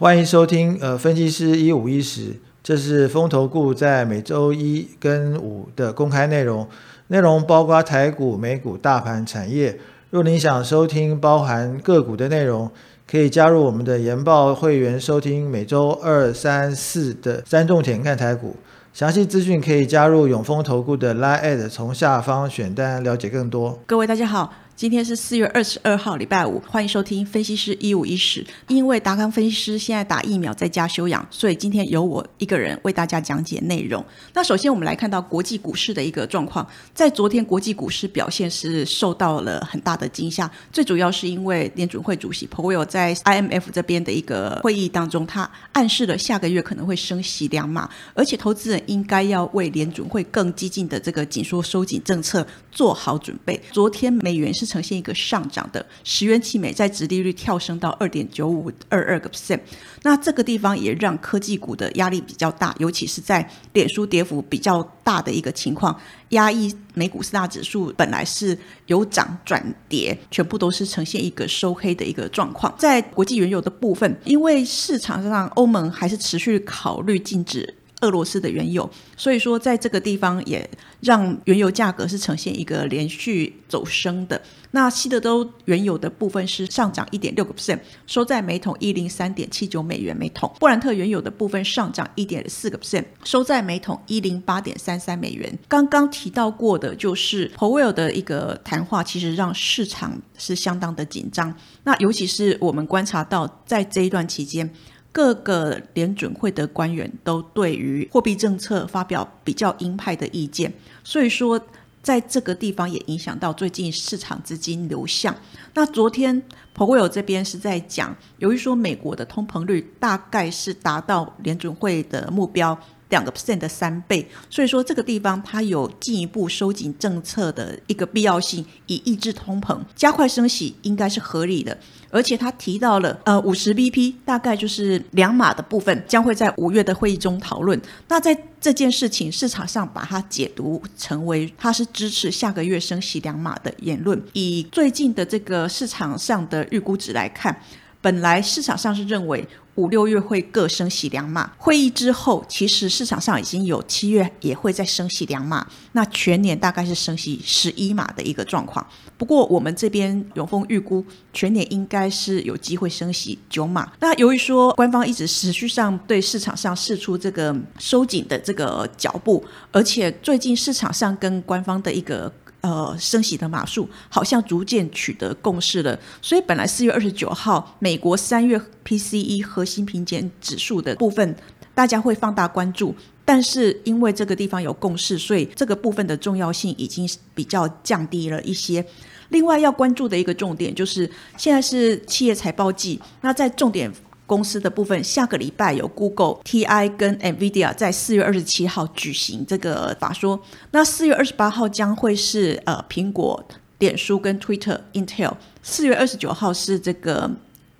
欢迎收听呃分析师一五一十，这是风投顾在每周一跟五的公开内容，内容包括台股、美股、大盘、产业。若您想收听包含个股的内容，可以加入我们的研报会员收听每周二、三、四的三重点看台股。详细资讯可以加入永丰投顾的 Line，从下方选单了解更多。各位大家好。今天是四月二十二号，礼拜五，欢迎收听分析师一五一十。因为达康分析师现在打疫苗在家休养，所以今天由我一个人为大家讲解内容。那首先我们来看到国际股市的一个状况，在昨天国际股市表现是受到了很大的惊吓，最主要是因为联准会主席 p o w e l 在 IMF 这边的一个会议当中，他暗示了下个月可能会升息两码，而且投资人应该要为联准会更激进的这个紧缩收紧政策做好准备。昨天美元是。呈现一个上涨的十元期美债值利率跳升到二点九五二二个 percent，那这个地方也让科技股的压力比较大，尤其是在脸书跌幅比较大的一个情况，压抑美股四大指数本来是由涨转跌，全部都是呈现一个收黑的一个状况。在国际原油的部分，因为市场上欧盟还是持续考虑禁止。俄罗斯的原油，所以说在这个地方也让原油价格是呈现一个连续走升的。那西德州原油的部分是上涨一点六个 percent，收在每桶一零三点七九美元每桶。布兰特原油的部分上涨一点四个 percent，收在每桶一零八点三三美元。刚刚提到过的就是 Powell 的一个谈话，其实让市场是相当的紧张。那尤其是我们观察到，在这一段期间。各个联准会的官员都对于货币政策发表比较鹰派的意见，所以说在这个地方也影响到最近市场资金流向。那昨天 p o w e l 这边是在讲，由于说美国的通膨率大概是达到联准会的目标。两个 percent 的三倍，所以说这个地方它有进一步收紧政策的一个必要性，以抑制通膨，加快升息应该是合理的。而且他提到了呃五十 BP 大概就是两码的部分，将会在五月的会议中讨论。那在这件事情市场上把它解读成为它是支持下个月升息两码的言论。以最近的这个市场上的预估值来看，本来市场上是认为。五六月会各升息两码，会议之后，其实市场上已经有七月也会再升息两码，那全年大概是升息十一码的一个状况。不过我们这边永丰预估全年应该是有机会升息九码。那由于说官方一直持续上对市场上试出这个收紧的这个脚步，而且最近市场上跟官方的一个。呃，升息的码数好像逐渐取得共识了，所以本来四月二十九号美国三月 PCE 核心平减指数的部分，大家会放大关注，但是因为这个地方有共识，所以这个部分的重要性已经比较降低了一些。另外要关注的一个重点就是，现在是企业财报季，那在重点。公司的部分，下个礼拜有 Google、TI 跟 Nvidia 在四月二十七号举行这个法说。那四月二十八号将会是呃苹果、脸书跟 Twitter、Intel。四月二十九号是这个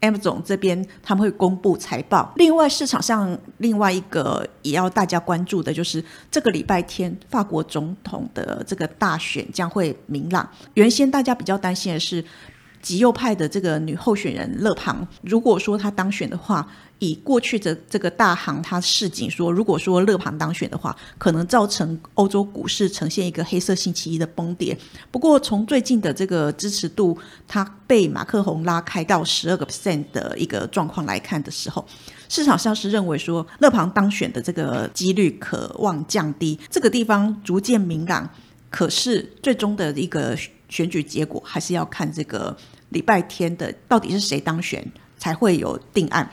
Amazon 这边他们会公布财报。另外市场上另外一个也要大家关注的就是这个礼拜天法国总统的这个大选将会明朗。原先大家比较担心的是。极右派的这个女候选人勒庞，如果说她当选的话，以过去的这个大行，他示警说，如果说勒庞当选的话，可能造成欧洲股市呈现一个黑色星期一的崩跌。不过，从最近的这个支持度，他被马克宏拉开到十二个 percent 的一个状况来看的时候，市场上是认为说勒庞当选的这个几率可望降低。这个地方逐渐明朗，可是最终的一个。选举结果还是要看这个礼拜天的到底是谁当选才会有定案。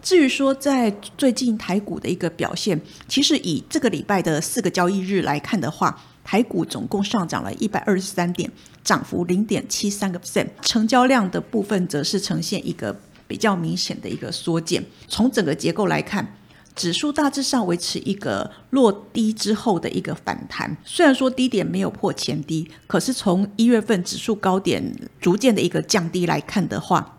至于说在最近台股的一个表现，其实以这个礼拜的四个交易日来看的话，台股总共上涨了一百二十三点，涨幅零点七三个 percent，成交量的部分则是呈现一个比较明显的一个缩减。从整个结构来看。指数大致上维持一个落低之后的一个反弹，虽然说低点没有破前低，可是从一月份指数高点逐渐的一个降低来看的话，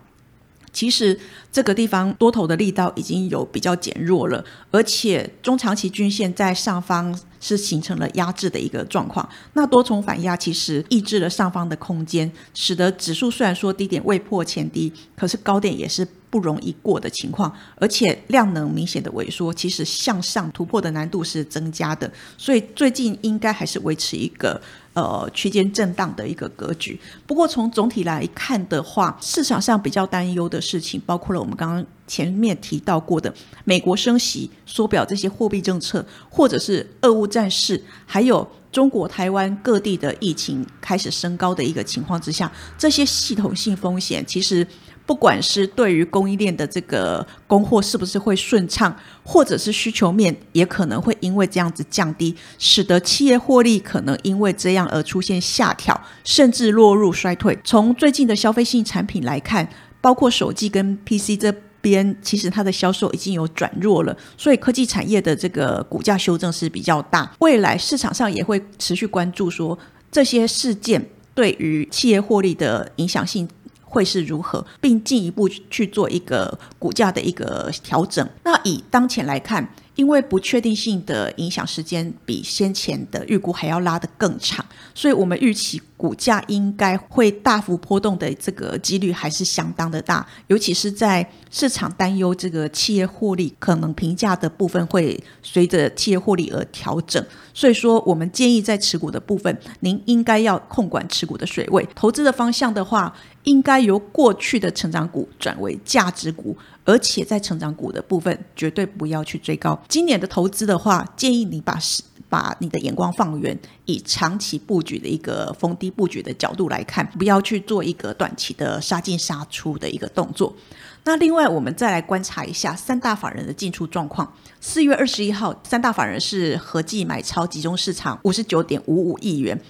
其实这个地方多头的力道已经有比较减弱了，而且中长期均线在上方是形成了压制的一个状况。那多重反压其实抑制了上方的空间，使得指数虽然说低点未破前低，可是高点也是。不容易过的情况，而且量能明显的萎缩，其实向上突破的难度是增加的，所以最近应该还是维持一个呃区间震荡的一个格局。不过从总体来看的话，市场上比较担忧的事情，包括了我们刚刚前面提到过的美国升息、缩表这些货币政策，或者是俄乌战事，还有中国台湾各地的疫情开始升高的一个情况之下，这些系统性风险其实。不管是对于供应链的这个供货是不是会顺畅，或者是需求面也可能会因为这样子降低，使得企业获利可能因为这样而出现下调，甚至落入衰退。从最近的消费性产品来看，包括手机跟 PC 这边，其实它的销售已经有转弱了，所以科技产业的这个股价修正是比较大。未来市场上也会持续关注说这些事件对于企业获利的影响性。会是如何，并进一步去做一个股价的一个调整。那以当前来看，因为不确定性的影响时间比先前的预估还要拉得更长，所以我们预期。股价应该会大幅波动的这个几率还是相当的大，尤其是在市场担忧这个企业获利可能评价的部分会随着企业获利而调整，所以说我们建议在持股的部分，您应该要控管持股的水位。投资的方向的话，应该由过去的成长股转为价值股，而且在成长股的部分绝对不要去追高。今年的投资的话，建议你把把你的眼光放远，以长期布局的一个逢低布局的角度来看，不要去做一个短期的杀进杀出的一个动作。那另外，我们再来观察一下三大法人的进出状况。四月二十一号，三大法人是合计买超集中市场五十九点五五亿元。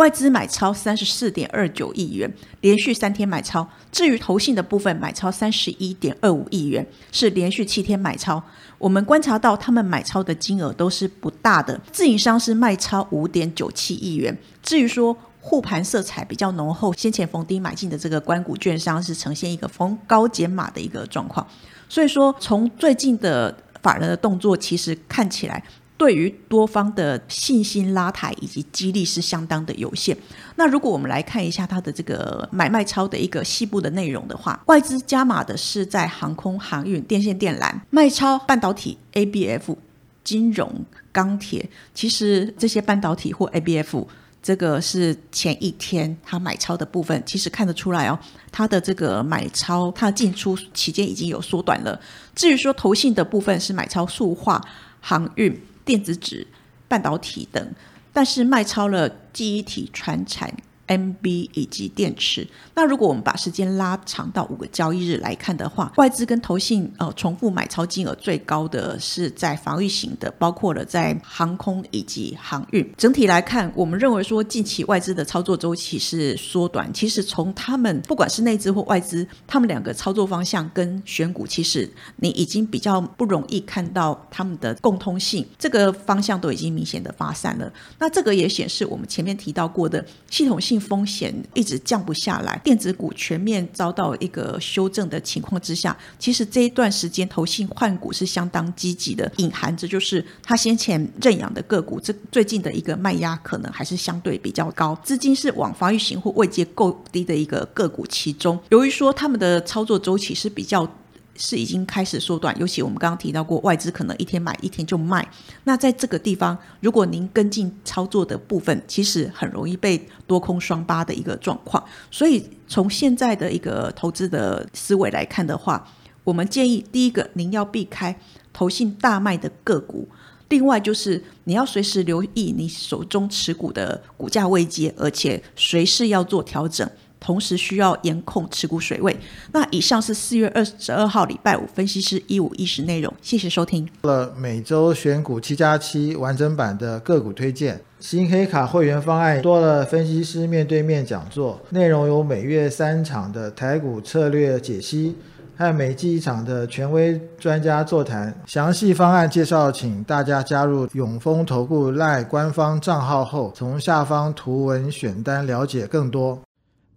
外资买超三十四点二九亿元，连续三天买超。至于投信的部分，买超三十一点二五亿元，是连续七天买超。我们观察到，他们买超的金额都是不大的。自营商是卖超五点九七亿元。至于说护盘色彩比较浓厚，先前逢低买进的这个关谷券商是呈现一个逢高减码的一个状况。所以说，从最近的法人的动作，其实看起来。对于多方的信心拉抬以及激励是相当的有限。那如果我们来看一下它的这个买卖超的一个细部的内容的话，外资加码的是在航空航运、电线电缆卖超半导体、ABF、金融、钢铁。其实这些半导体或 ABF，这个是前一天它买超的部分，其实看得出来哦，它的这个买超它进出期间已经有缩短了。至于说投信的部分是买超塑化、航运。电子纸、半导体等，但是卖超了记忆体、传产。MB 以及电池。那如果我们把时间拉长到五个交易日来看的话，外资跟投信呃重复买超金额最高的是在防御型的，包括了在航空以及航运。整体来看，我们认为说近期外资的操作周期是缩短。其实从他们不管是内资或外资，他们两个操作方向跟选股，其实你已经比较不容易看到他们的共通性，这个方向都已经明显的发散了。那这个也显示我们前面提到过的系统性。风险一直降不下来，电子股全面遭到一个修正的情况之下，其实这一段时间投信换股是相当积极的，隐含着就是他先前认养的个股，这最近的一个卖压可能还是相对比较高，资金是往防御型或位阶够低的一个个股其中，由于说他们的操作周期是比较。是已经开始缩短，尤其我们刚刚提到过，外资可能一天买一天就卖。那在这个地方，如果您跟进操作的部分，其实很容易被多空双八的一个状况。所以从现在的一个投资的思维来看的话，我们建议第一个，您要避开投信大卖的个股；另外就是你要随时留意你手中持股的股价位阶，而且随时要做调整。同时需要严控持股水位。那以上是四月二十二号礼拜五分析师一五一十内容，谢谢收听。了每周选股七加七完整版的个股推荐，新黑卡会员方案多了分析师面对面讲座，内容有每月三场的台股策略解析，和每季一场的权威专家座谈。详细方案介绍，请大家加入永丰投顾赖官方账号后，从下方图文选单了解更多。